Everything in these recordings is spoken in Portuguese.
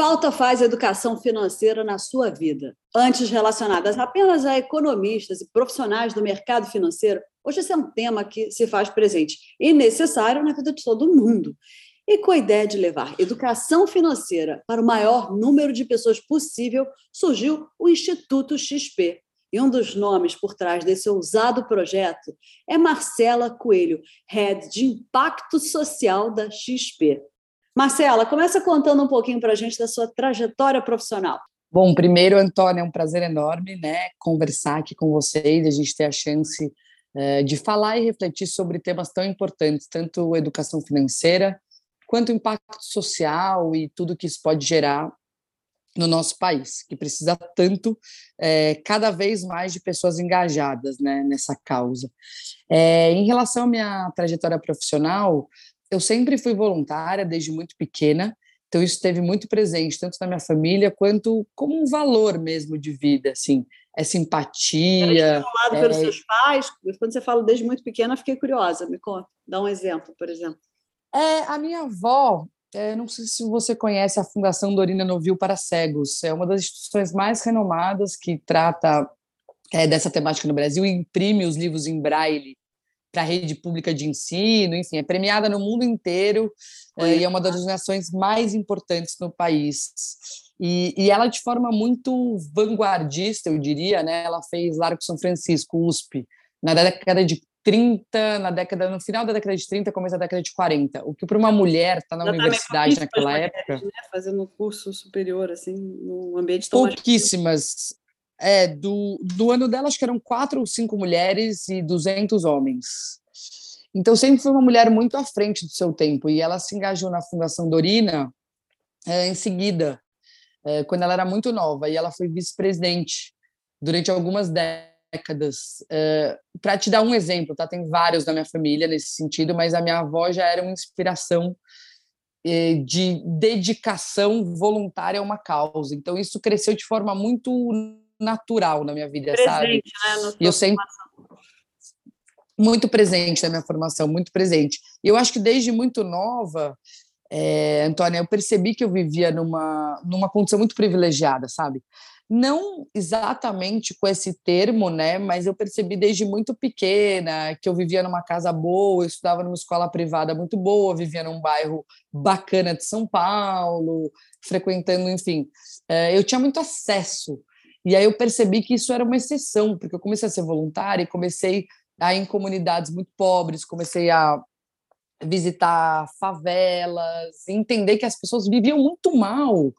Falta faz educação financeira na sua vida? Antes relacionadas apenas a economistas e profissionais do mercado financeiro, hoje esse é um tema que se faz presente e necessário na vida de todo mundo. E com a ideia de levar educação financeira para o maior número de pessoas possível, surgiu o Instituto XP. E um dos nomes por trás desse ousado projeto é Marcela Coelho, head de impacto social da XP. Marcela, começa contando um pouquinho para a gente da sua trajetória profissional. Bom, primeiro, Antônio, é um prazer enorme né, conversar aqui com vocês, a gente ter a chance é, de falar e refletir sobre temas tão importantes, tanto educação financeira, quanto impacto social e tudo que isso pode gerar no nosso país, que precisa tanto, é, cada vez mais de pessoas engajadas né, nessa causa. É, em relação à minha trajetória profissional, eu sempre fui voluntária desde muito pequena, então isso esteve muito presente tanto na minha família quanto como um valor mesmo de vida, assim, é simpatia. Era estimulado é... pelos seus pais. Quando você fala desde muito pequena, fiquei curiosa. Me conta, dá um exemplo, por exemplo. É, a minha avó, é, não sei se você conhece a Fundação Dorina Novil para Cegos, é uma das instituições mais renomadas que trata é, dessa temática no Brasil e imprime os livros em braille para a rede pública de ensino, enfim, é premiada no mundo inteiro é, e é uma das organizações mais importantes no país. E, e, ela, de forma muito vanguardista, eu diria, né, ela fez Largo São Francisco, USP, na década de 30, na década, no final da década de 30, começo da década de 40. O que para uma mulher estar tá na universidade naquela época. Né? Fazendo um curso superior, assim, no ambiente tão Pouquíssimas. É, do, do ano dela, acho que eram quatro ou cinco mulheres e 200 homens. Então, sempre foi uma mulher muito à frente do seu tempo. E ela se engajou na Fundação Dorina é, em seguida, é, quando ela era muito nova. E ela foi vice-presidente durante algumas décadas eh, Para te dar um exemplo, tá? Tem vários da minha família nesse sentido, mas a minha avó já era uma inspiração eh, de dedicação voluntária a uma causa. Então isso cresceu de forma muito natural na minha vida, presente, sabe? Né, e eu sempre muito presente na minha formação, muito presente. E eu acho que desde muito nova, é, Antônia, eu percebi que eu vivia numa, numa condição muito privilegiada, sabe? não exatamente com esse termo, né? Mas eu percebi desde muito pequena que eu vivia numa casa boa, eu estudava numa escola privada muito boa, vivia num bairro bacana de São Paulo, frequentando, enfim, eh, eu tinha muito acesso. E aí eu percebi que isso era uma exceção, porque eu comecei a ser voluntária e comecei a ir em comunidades muito pobres, comecei a visitar favelas, entender que as pessoas viviam muito mal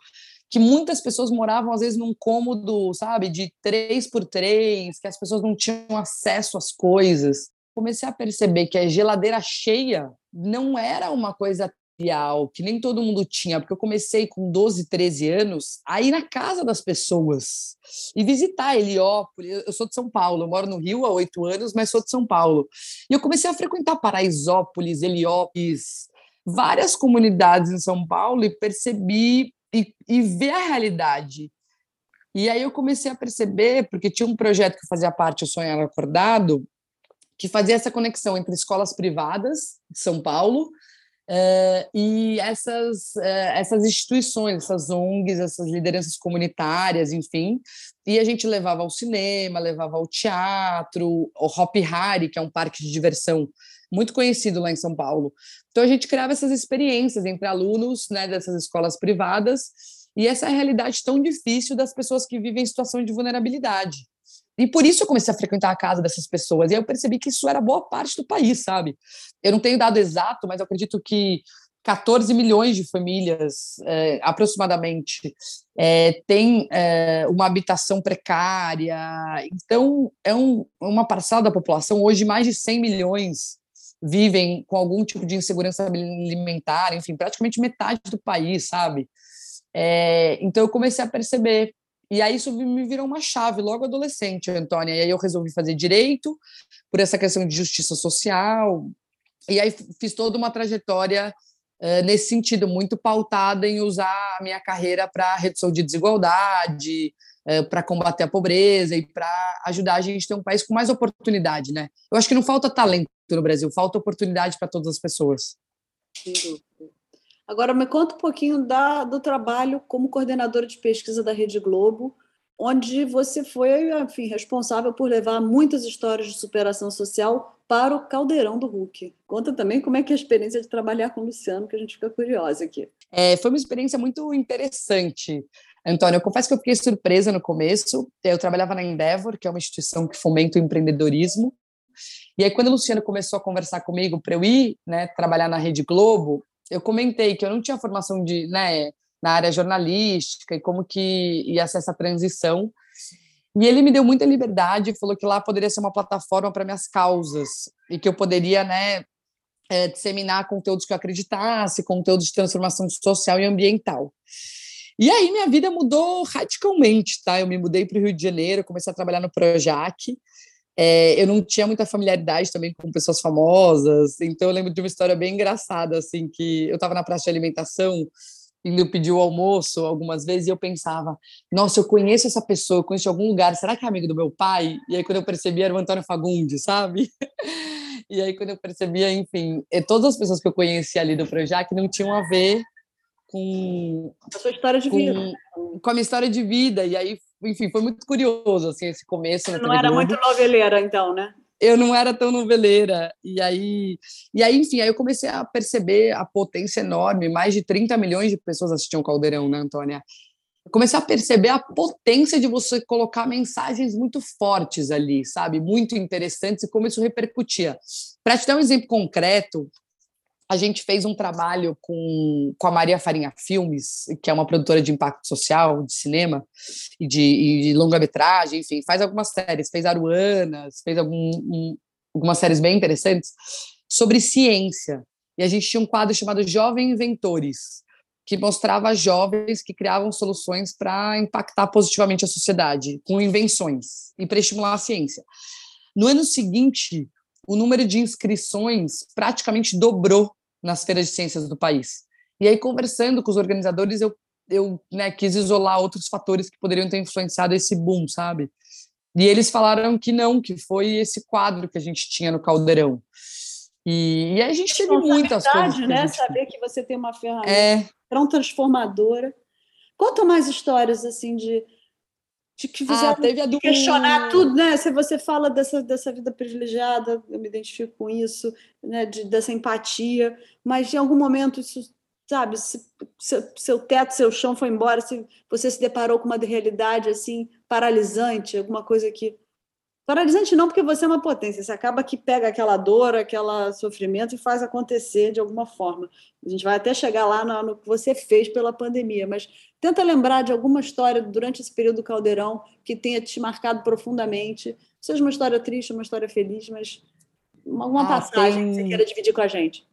que muitas pessoas moravam, às vezes, num cômodo, sabe, de três por três, que as pessoas não tinham acesso às coisas. Comecei a perceber que a geladeira cheia não era uma coisa que nem todo mundo tinha, porque eu comecei com 12, 13 anos a ir na casa das pessoas e visitar Heliópolis. Eu sou de São Paulo, eu moro no Rio há oito anos, mas sou de São Paulo. E eu comecei a frequentar Paraisópolis, Heliópolis, várias comunidades em São Paulo e percebi e, e ver a realidade. E aí eu comecei a perceber, porque tinha um projeto que fazia parte, o Sonhar Acordado, que fazia essa conexão entre escolas privadas de São Paulo uh, e essas, uh, essas instituições, essas ONGs, essas lideranças comunitárias, enfim. E a gente levava ao cinema, levava ao teatro, o Hop Hari, que é um parque de diversão muito conhecido lá em São Paulo. Então a gente criava essas experiências entre alunos né, dessas escolas privadas e essa é a realidade tão difícil das pessoas que vivem em situação de vulnerabilidade. E por isso eu comecei a frequentar a casa dessas pessoas. E aí eu percebi que isso era boa parte do país, sabe? Eu não tenho dado exato, mas eu acredito que 14 milhões de famílias, é, aproximadamente, é, têm é, uma habitação precária. Então, é um, uma parcela da população, hoje mais de 100 milhões vivem com algum tipo de insegurança alimentar, enfim, praticamente metade do país, sabe? É, então, eu comecei a perceber. E aí, isso me virou uma chave logo adolescente, Antônia. E aí, eu resolvi fazer direito, por essa questão de justiça social. E aí, fiz toda uma trajetória eh, nesse sentido, muito pautada em usar a minha carreira para redução de desigualdade, uh, para combater a pobreza e para ajudar a gente a ter um país com mais oportunidade, né? Eu acho que não falta talento no Brasil, falta oportunidade para todas as pessoas. Agora, me conta um pouquinho da, do trabalho como coordenadora de pesquisa da Rede Globo, onde você foi, enfim, responsável por levar muitas histórias de superação social para o caldeirão do Hulk. Conta também como é que é a experiência de trabalhar com o Luciano, que a gente fica curiosa aqui. É, foi uma experiência muito interessante. Antônio, eu confesso que eu fiquei surpresa no começo. Eu trabalhava na Endeavor, que é uma instituição que fomenta o empreendedorismo. E aí, quando o Luciano começou a conversar comigo para eu ir né, trabalhar na Rede Globo, eu comentei que eu não tinha formação de, né, na área jornalística e como que ia ser essa transição. E ele me deu muita liberdade, falou que lá poderia ser uma plataforma para minhas causas e que eu poderia, né, é, disseminar conteúdos que eu acreditasse, conteúdos de transformação social e ambiental. E aí minha vida mudou radicalmente, tá? Eu me mudei para o Rio de Janeiro, comecei a trabalhar no Projac. É, eu não tinha muita familiaridade também com pessoas famosas, então eu lembro de uma história bem engraçada, assim, que eu estava na praça de alimentação indo pedir o almoço algumas vezes e eu pensava, nossa, eu conheço essa pessoa, eu conheço de algum lugar, será que é amigo do meu pai? E aí quando eu percebi era o Antônio Fagundes, sabe? E aí quando eu percebia, enfim, é, todas as pessoas que eu conhecia ali do Projac não tinham a ver com a sua história de com, vida, com a minha história de vida. E aí, enfim, foi muito curioso assim esse começo. Você não era muito noveleira, então, né? eu não era tão noveleira. E aí, e aí, enfim, aí eu comecei a perceber a potência enorme. Mais de 30 milhões de pessoas assistiam Caldeirão, né, Antônia? Eu comecei a perceber a potência de você colocar mensagens muito fortes ali, sabe? Muito interessantes e como isso repercutia. Para te dar um exemplo concreto, a gente fez um trabalho com, com a Maria Farinha Filmes, que é uma produtora de impacto social, de cinema e de, e de longa-metragem, enfim, faz algumas séries, fez Aruanas, fez algum, um, algumas séries bem interessantes sobre ciência. E a gente tinha um quadro chamado Jovem Inventores, que mostrava jovens que criavam soluções para impactar positivamente a sociedade, com invenções e para estimular a ciência. No ano seguinte, o número de inscrições praticamente dobrou nas feiras de ciências do país. E aí, conversando com os organizadores, eu, eu né, quis isolar outros fatores que poderiam ter influenciado esse boom, sabe? E eles falaram que não, que foi esse quadro que a gente tinha no Caldeirão. E, e aí a gente teve muitas coisas. né? Gente... Saber que você tem uma ferramenta é... tão transformadora. Conta mais histórias assim de que fizeram ah, teve a do... questionar tudo, né? Se você fala dessa, dessa vida privilegiada, eu me identifico com isso, né? De, dessa empatia, mas em algum momento isso, sabe, se, se, seu teto, seu chão foi embora, se você se deparou com uma realidade assim paralisante, alguma coisa que Paralisante não, porque você é uma potência. Você acaba que pega aquela dor, aquele sofrimento e faz acontecer de alguma forma. A gente vai até chegar lá no, no, que você fez pela pandemia, mas tenta lembrar de alguma história durante esse período do caldeirão que tenha te marcado profundamente. Seja uma história triste, uma história feliz, mas alguma ah, passagem tem... que você queira dividir com a gente.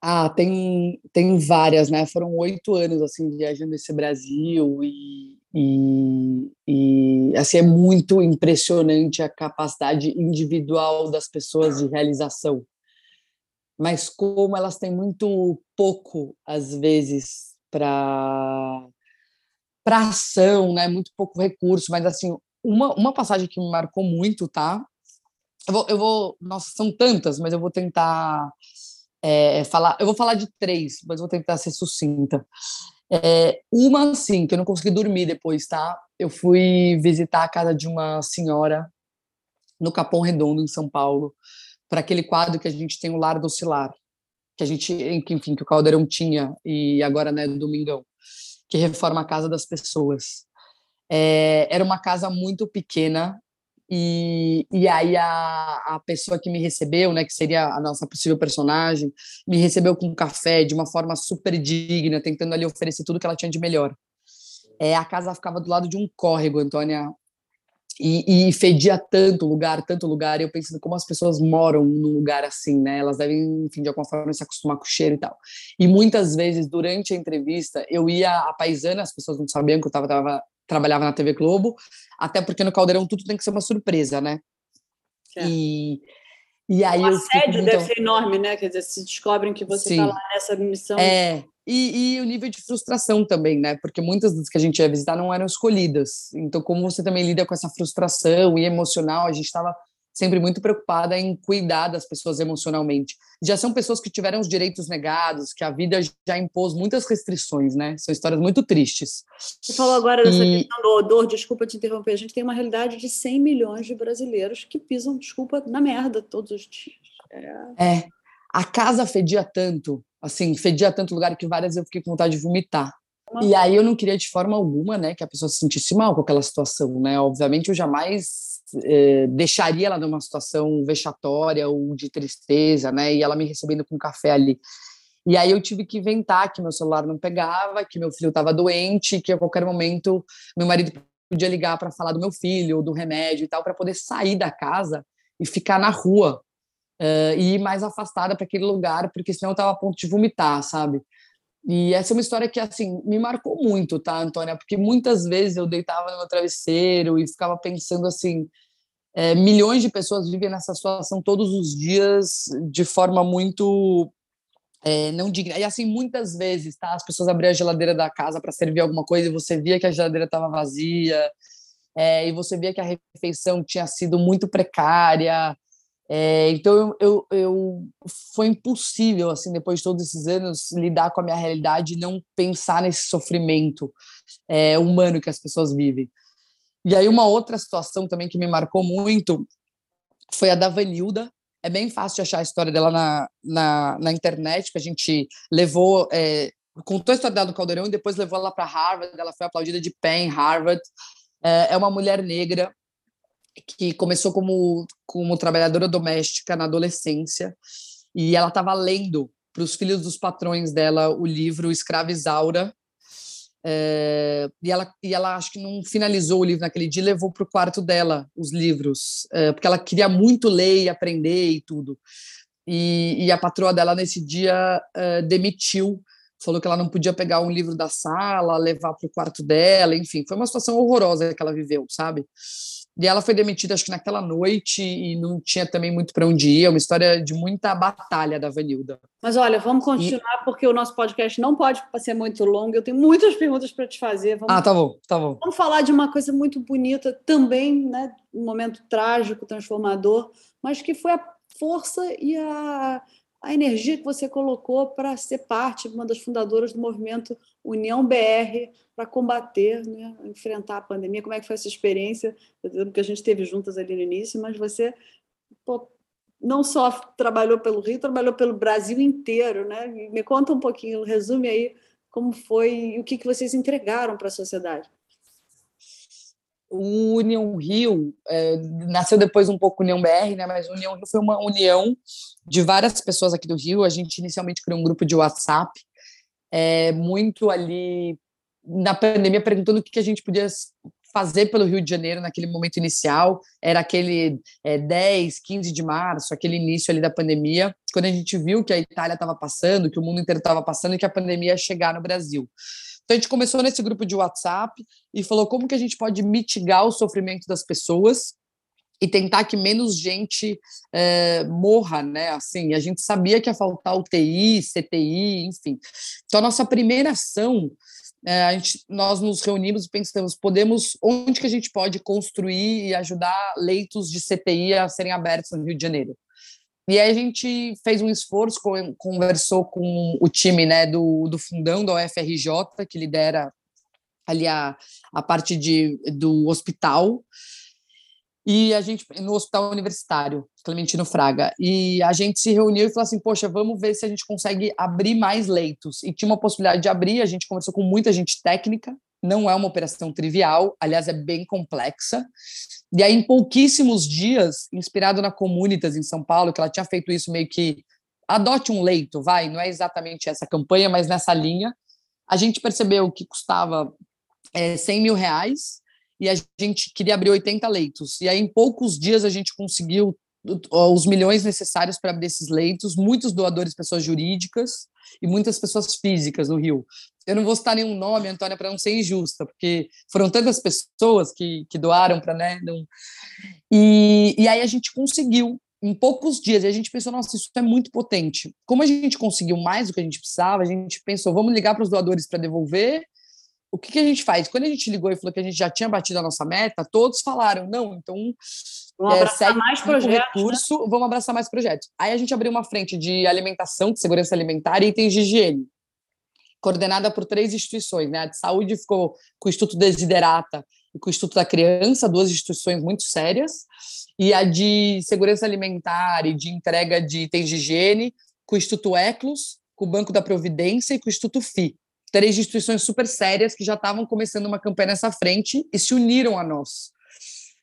Ah, tem, tem várias, né? Foram oito anos assim viajando esse Brasil e e, e, assim é muito impressionante a capacidade individual das pessoas de realização mas como elas têm muito pouco às vezes para para ação né muito pouco recurso mas assim uma, uma passagem que me marcou muito tá? Eu vou, eu vou nossa são tantas mas eu vou tentar é, falar eu vou falar de três mas vou tentar ser sucinta. É, uma, sim, que eu não consegui dormir depois, tá? Eu fui visitar a casa de uma senhora no Capão Redondo, em São Paulo, para aquele quadro que a gente tem o Lar do Cilar, que a gente, enfim, que o Caldeirão tinha, e agora, né, Domingão, que reforma a casa das pessoas. É, era uma casa muito pequena, E, e aí a, a pessoa que me recebeu, né, que seria a nossa possível personagem, me recebeu com café de uma forma super digna, tentando ali oferecer tudo que ela tinha de melhor. É, a casa ficava do lado de um córrego, Antônia, e, e, fedia tanto lugar, tanto lugar, e eu pensando como as pessoas moram num lugar assim, né? Elas devem, enfim, de alguma forma se acostumar com o cheiro e tal. E muitas vezes, durante a entrevista, eu ia a paisana, as pessoas não sabiam que eu tava, tava trabalhava na TV Globo, até porque no Caldeirão tudo tem que ser uma surpresa, né? É. E, e aí o assédio muito... deve ser enorme, né? Quer dizer, se descobrem que você está lá nessa missão. É, e, e, o nível de frustração também, né? Porque muitas das que a gente ia visitar não eram escolhidas. Então, como você também lida com essa frustração e emocional, a gente estava sempre muito preocupada em cuidar das pessoas emocionalmente. Já são pessoas que tiveram os direitos negados, que a vida já impôs muitas restrições, né? São histórias muito tristes. Você falou agora dessa e... questão do odor, desculpa te interromper, a gente tem uma realidade de 100 milhões de brasileiros que pisam, desculpa, na merda todos os dias. É, é. a casa fedia tanto, assim, fedia tanto lugar que várias eu fiquei com vontade de vomitar. E aí eu não queria de forma alguma, né, que a pessoa se sentisse mal com aquela situação, né? Obviamente eu jamais eh, deixaria ela numa situação vexatória ou de tristeza, né? E ela me recebendo com café ali. E aí eu tive que inventar que meu celular não pegava, que meu filho estava doente, que a qualquer momento meu marido podia ligar para falar do meu filho, do remédio e tal, para poder sair da casa e ficar na rua uh, e ir mais afastada para aquele lugar, porque senão eu estava a ponto de vomitar, sabe? E essa é uma história que, assim, me marcou muito, tá, Antônia? Porque muitas vezes eu deitava no meu travesseiro e ficava pensando assim: é, milhões de pessoas vivem nessa situação todos os dias de forma muito é, não digna. E assim, muitas vezes, tá? As pessoas abriam a geladeira da casa para servir alguma coisa e você via que a geladeira estava vazia, é, e você via que a refeição tinha sido muito precária. É, então eu, eu, eu, foi impossível assim depois de todos esses anos lidar com a minha realidade e não pensar nesse sofrimento é, humano que as pessoas vivem. E aí uma outra situação também que me marcou muito foi a da Vanilda. É bem fácil de achar a história dela na, na, na internet, que a gente levou, é, contou a história dela no Caldeirão e depois levou ela para Harvard. Ela foi aplaudida de pé em Harvard. É, é uma mulher negra que começou como, como trabalhadora doméstica na adolescência e ela estava lendo para os filhos dos patrões dela o livro Escrava Isaura. É, e, ela, e ela acho que não finalizou o livro naquele dia levou para o quarto dela os livros, é, porque ela queria muito ler e aprender e tudo. E, e a patroa dela, nesse dia, é, demitiu, falou que ela não podia pegar um livro da sala, levar para o quarto dela, enfim, foi uma situação horrorosa que ela viveu, sabe? E ela foi demitida, acho que naquela noite, e não tinha também muito para onde ir. É uma história de muita batalha da Vanilda. Mas olha, vamos continuar, e... porque o nosso podcast não pode ser muito longo. Eu tenho muitas perguntas para te fazer. Vamos... Ah, tá bom, tá bom. Vamos falar de uma coisa muito bonita também, né? Um momento trágico, transformador, mas que foi a força e a a energia que você colocou para ser parte, uma das fundadoras do movimento União BR, para combater, né, enfrentar a pandemia. Como é que foi essa experiência? Porque a gente esteve juntas ali no início, mas você pô, não só trabalhou pelo Rio, trabalhou pelo Brasil inteiro. Né? Me conta um pouquinho, resume aí como foi e o que, que vocês entregaram para a sociedade o União Rio é, nasceu depois um pouco União BR, né? Mas União Rio foi uma união de várias pessoas aqui do Rio. A gente inicialmente criou um grupo de WhatsApp, é, muito ali na pandemia, perguntando o que, que a gente podia fazer pelo Rio de Janeiro naquele momento inicial. Era aquele é, 10, 15 de março, aquele início ali da pandemia, quando a gente viu que a Itália estava passando, que o mundo inteiro estava passando e que a pandemia ia chegar no Brasil. Então a gente começou nesse grupo de WhatsApp e falou como que a gente pode mitigar o sofrimento das pessoas e tentar que menos gente é, morra, né? Assim, a gente sabia que ia faltar UTI, CTI, enfim. Então a nossa primeira ação é, a gente, nós nos reunimos e pensamos, podemos, onde que a gente pode construir e ajudar leitos de CTI a serem abertos no Rio de Janeiro? E aí a gente fez um esforço, conversou com o time né, do, do fundão da UFRJ, que lidera ali a, a parte de, do hospital, e a gente, no hospital universitário, Clementino Fraga, e a gente se reuniu e falou assim, poxa, vamos ver se a gente consegue abrir mais leitos. E tinha uma possibilidade de abrir, a gente conversou com muita gente técnica, não é uma operação trivial, aliás, é bem complexa. E aí, em pouquíssimos dias, inspirado na Comunitas em São Paulo, que ela tinha feito isso meio que adote um leito, vai, não é exatamente essa campanha, mas nessa linha, a gente percebeu que custava é, 100 mil reais e a gente queria abrir 80 leitos. E aí, em poucos dias, a gente conseguiu os milhões necessários para abrir esses leitos, muitos doadores, pessoas jurídicas e muitas pessoas físicas no Rio. Eu não vou citar nenhum nome, Antônia, para não ser injusta, porque foram tantas pessoas que, que doaram para, né? Não... E, e aí a gente conseguiu em poucos dias, e a gente pensou, nossa, isso é muito potente. Como a gente conseguiu mais do que a gente precisava, a gente pensou, vamos ligar para os doadores para devolver. O que, que a gente faz? Quando a gente ligou e falou que a gente já tinha batido a nossa meta, todos falaram, não, então Vamos é, abraçar mais projetos. Né? Recurso, né? Vamos abraçar mais projetos. Aí a gente abriu uma frente de alimentação, de segurança alimentar e itens de higiene, coordenada por três instituições. Né? A de saúde ficou com o Instituto Desiderata e com o Instituto da Criança, duas instituições muito sérias e a de segurança alimentar e de entrega de itens de higiene com o Instituto Eclos, com o Banco da Providência e com o Instituto FI. Três instituições super sérias que já estavam começando uma campanha nessa frente e se uniram a nós.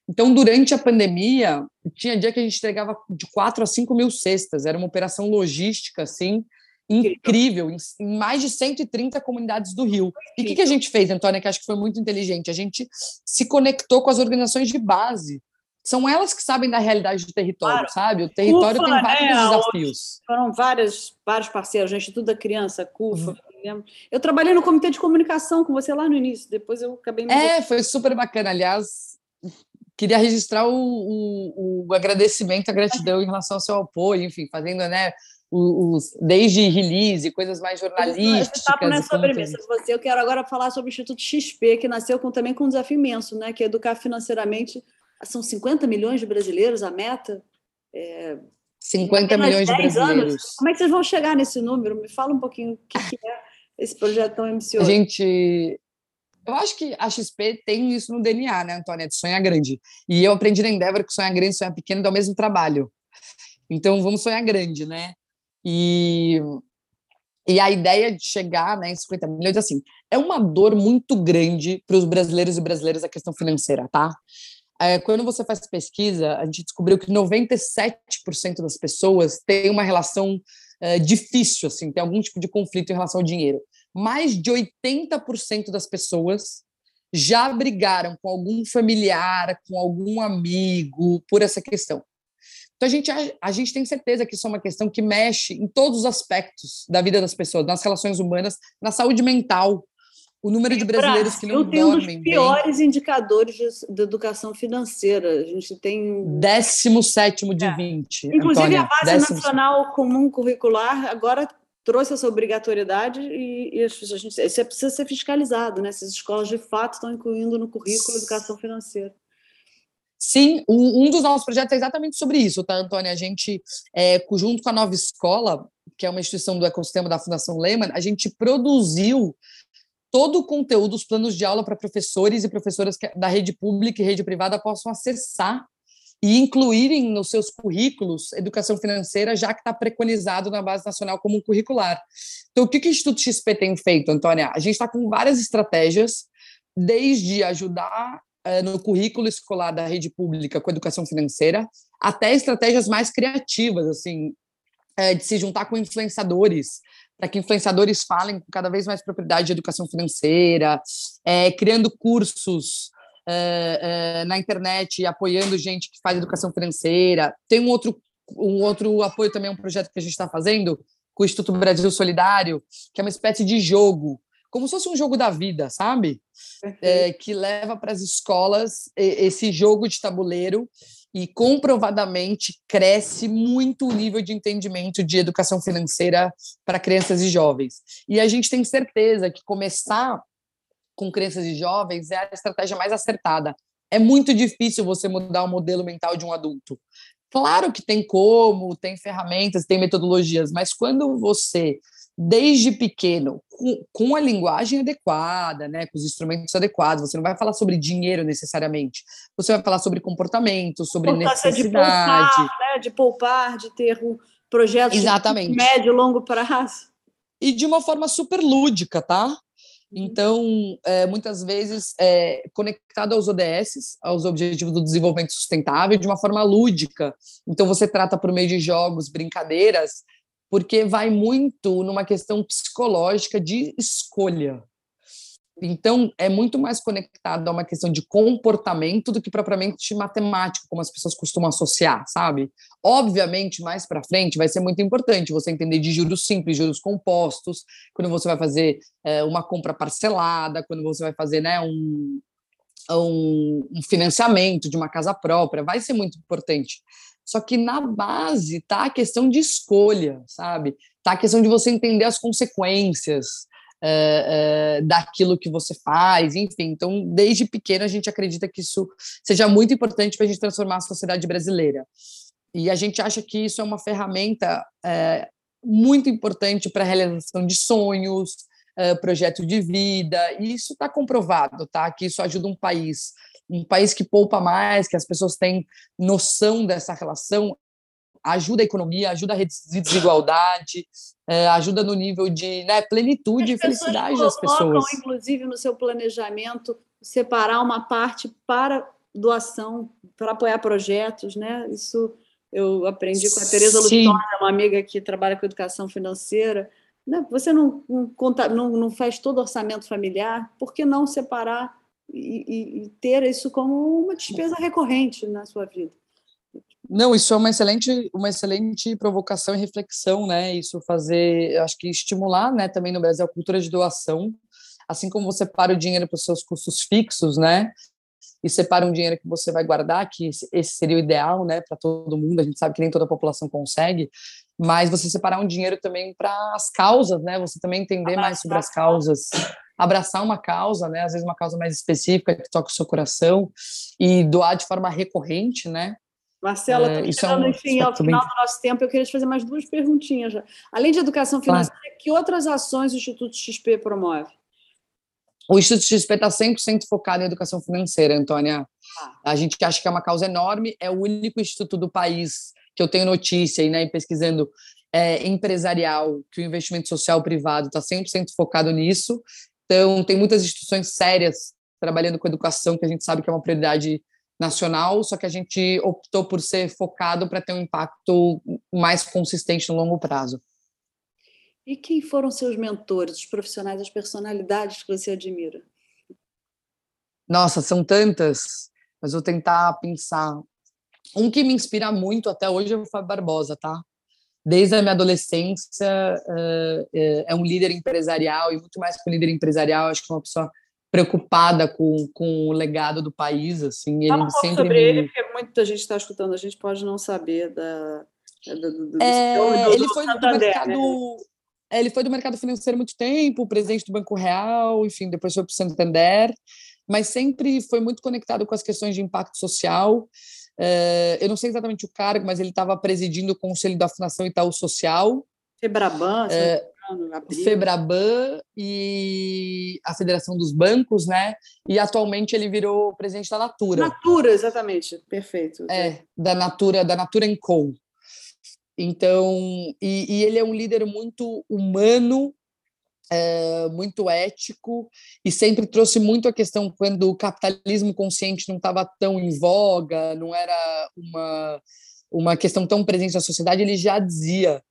Então, durante a pandemia, tinha dia que a gente entregava de 4 a 5 mil cestas. Era uma operação logística, assim, incrível, em, mais de 130 comunidades do Rio. E o que, que, a gente fez, Antônia, que acho que foi muito inteligente? A gente se conectou com as organizações de base são elas que sabem da realidade do território, claro. sabe? O território CUFA, tem vários né? desafios. Foram vários, vários parceiros, o Instituto da Criança, CUFA. Uhum. Eu trabalhei no comitê de comunicação com você lá no início, depois eu acabei... Me é, foi super bacana. Aliás, queria registrar o, o, o agradecimento, a gratidão em relação ao seu apoio, enfim, fazendo, né, os, desde release, coisas mais jornalísticas. Esse papo não é sobre mim, sobre você. Eu quero agora falar sobre o Instituto XP, que nasceu com, também com um desafio imenso, né? Que é educar financeiramente são 50 milhões de brasileiros a meta? É, 50 milhões de brasileiros. Anos. Como é que vocês vão chegar nesse número? Me fala um pouquinho o que, que é esse projeto tão ambicioso. A gente. Eu acho que a XP tem isso no DNA, né, Antônia, de sonhar grande. E eu aprendi na Endeavor que sonhar grande e sonhar pequeno dá o mesmo trabalho. Então, vamos sonhar grande, né? E, e a ideia de chegar né, em 50 milhões, assim, é uma dor muito grande para os brasileiros e brasileiras a questão financeira, tá? É, quando você faz pesquisa, a gente descobriu que 97% das pessoas têm uma relação é, difícil, assim, tem algum tipo de conflito em relação ao dinheiro. Mais de 80% das pessoas já brigaram com algum familiar, com algum amigo por essa questão. Então a gente, a, a, gente tem certeza que isso é uma questão que mexe em todos os aspectos da vida das pessoas, nas relações humanas, na saúde mental, o número de brasileiros que não tem dormem um dos piores bem. indicadores de, de, educação financeira. A gente tem. 17 de é. 20. Inclusive, Antônia, a Base décimo... Nacional Comum Curricular agora trouxe essa obrigatoriedade e, e a gente, isso precisa ser fiscalizado, né? Essas escolas de fato estão incluindo no currículo educação financeira. Sim, um dos nossos projetos é exatamente sobre isso, tá, Antônia? A gente, é, junto com a Nova Escola, que é uma instituição do ecossistema da Fundação Lehman, a gente produziu todo o conteúdo, os planos de aula para professores e professoras da rede pública e rede privada possam acessar e incluírem nos seus currículos educação financeira, já que está preconizado na base nacional como curricular. Então, o que, que o Instituto XP tem feito, Antônia? A gente está com várias estratégias, desde ajudar uh, no currículo escolar da rede pública com educação financeira, até estratégias mais criativas, assim, uh, de se juntar com influenciadores, para que influenciadores falem com cada vez mais propriedade de educação financeira, é, criando cursos é, é, na internet, apoiando gente que faz educação financeira. Tem um outro, um outro apoio também, um projeto que a gente está fazendo com o Instituto Brasil Solidário, que é uma espécie de jogo, como se fosse um jogo da vida, sabe? É, que leva para as escolas esse jogo de tabuleiro e comprovadamente cresce muito o nível de entendimento de educação financeira para crianças e jovens. E a gente tem certeza que começar com crianças e jovens é a estratégia mais acertada. É muito difícil você mudar o modelo mental de um adulto. Claro que tem como, tem ferramentas, tem metodologias, mas quando você desde pequeno, com, com, a linguagem adequada, né, com os instrumentos adequados. Você não vai falar sobre dinheiro necessariamente. Você vai falar sobre comportamento, sobre necessidade. De poupar, né, de poupar, de ter um projeto Exatamente. de médio e longo prazo. E de uma forma super lúdica, tá? Então, é, muitas vezes, é, conectado aos ODS, aos Objetivos do Desenvolvimento Sustentável, de uma forma lúdica. Então, você trata por meio de jogos, brincadeiras, porque vai muito numa questão psicológica de escolha. Então, é muito mais conectado a uma questão de comportamento do que propriamente matemático, como as pessoas costumam associar, sabe? Obviamente, mais para frente, vai ser muito importante você entender de juros simples, juros compostos, quando você vai fazer é, uma compra parcelada, quando você vai fazer né, um, um, um financiamento de uma casa própria, vai ser muito importante. Só que na base tá a questão de escolha, sabe? Tá a questão de você entender as consequências, uh, uh, daquilo que você faz, enfim. Então, desde pequeno, a gente acredita que isso seja muito importante para a gente transformar a sociedade brasileira. E a gente acha que isso é uma ferramenta uh, muito importante para a realização de sonhos, projeto de vida, e isso está comprovado, tá? Que isso ajuda um país um país que poupa mais, que as pessoas têm noção dessa relação, ajuda a economia, ajuda a desigualdade, é, ajuda no nível de né, plenitude e felicidade das pessoas. inclusive, no seu planejamento, separar uma parte para doação, para apoiar projetos, né? Isso eu aprendi com a Tereza Luciana, uma amiga que trabalha com educação financeira. Né? Você não, não, conta, não, não faz todo orçamento familiar, por que não separar e, e, e ter isso como uma despesa recorrente na sua vida? Não, isso é uma excelente, uma excelente provocação e reflexão, né? Isso fazer, acho que estimular, né, também no Brasil a cultura de doação, assim como você para o dinheiro para os seus custos fixos, né? E separa um dinheiro que você vai guardar, que esse seria o ideal, né, para todo mundo. A gente sabe que nem toda a população consegue, mas você separar um dinheiro também para as causas, né? Você também entender mais sobre as causas, abraçar uma causa, né? Às vezes uma causa mais específica que toca o seu coração e doar de forma recorrente, né? Marcela, é, chegando, é um enfim, ao final bem... do nosso tempo, eu queria te fazer mais duas perguntinhas. Já. Além de educação financeira, claro. que outras ações o Instituto XP promove? O Instituto XP está 100% focado em educação financeira, Antônia. Ah. A gente acha que é uma causa enorme, é o único instituto do país que eu tenho notícia e né, pesquisando é, empresarial, que o investimento social privado está 100% focado nisso. Então, tem muitas instituições sérias trabalhando com educação, que a gente sabe que é uma prioridade nacional, só que a gente optou por ser focado para ter um impacto mais consistente no longo prazo. E quem foram seus mentores, os profissionais, as personalidades que você admira? Nossa, são tantas, mas vou tentar pensar. Um que me inspira muito até hoje é o Fábio Barbosa, tá? Desde a minha adolescência, é um líder empresarial e muito mais que um líder empresarial, acho que é uma pessoa preocupada com, com o legado do país, assim. Ele um sempre sobre me... ele, porque muita gente está escutando, a gente pode não saber da, do, do, é, do, ele foi do mercado, né? É, ele foi do mercado financeiro há muito tempo, presidente do Banco Real, enfim, depois foi para o Santander, mas sempre foi muito conectado com as questões de impacto social. É, eu não sei exatamente o cargo, mas ele estava presidindo o Conselho da Fundação Itaú Social. Febraban, é, Febraban e a Federação dos Bancos, né? E atualmente ele virou presidente da Natura. Natura, exatamente, perfeito. É, da Natura, da Natura Co. Então, e, e, ele é um líder muito humano, é, muito ético, e sempre trouxe muito a questão quando o capitalismo consciente não estava tão em voga, não era uma, uma questão tão presente na sociedade, ele já dizia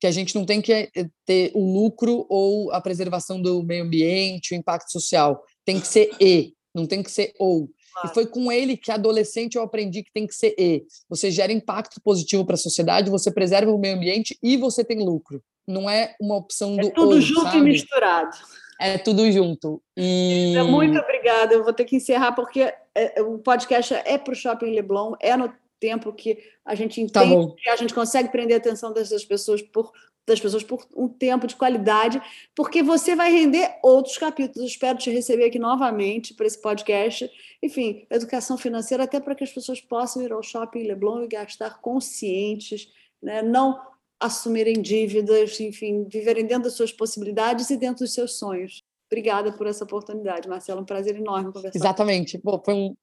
que a gente não tem que eh, ter o lucro ou a preservação do meio ambiente, o impacto social. Tem que ser e, não tem que ser ou. E foi com ele que, adolescente, eu aprendi que tem que ser e. Você gera impacto positivo para a sociedade, você preserva o meio ambiente e você tem lucro. Não é uma opção é do. É tudo ou, junto sabe? e misturado. É tudo junto. E... Muito obrigada. Eu vou ter que encerrar porque é, o podcast é para o Shopping Leblon, é no tempo que a gente tá entende tá que a gente consegue prender a atenção dessas pessoas por das pessoas por um tempo de qualidade, porque você vai render outros capítulos. Espero te receber aqui novamente para esse podcast. Enfim, educação financeira, até para que as pessoas possam ir ao shopping Leblon e gastar conscientes, né? não assumirem dívidas, enfim, viverem dentro das suas possibilidades e dentro dos seus sonhos. Obrigada por essa oportunidade, Marcelo. Um prazer enorme conversar. Exatamente. Bom, foi um,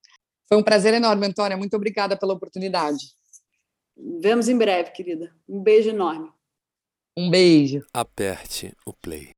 foi um prazer enorme, Antônia. Muito obrigada pela oportunidade. Vemos em breve, querida. Um beijo enorme. Um beijo. Aperte o play.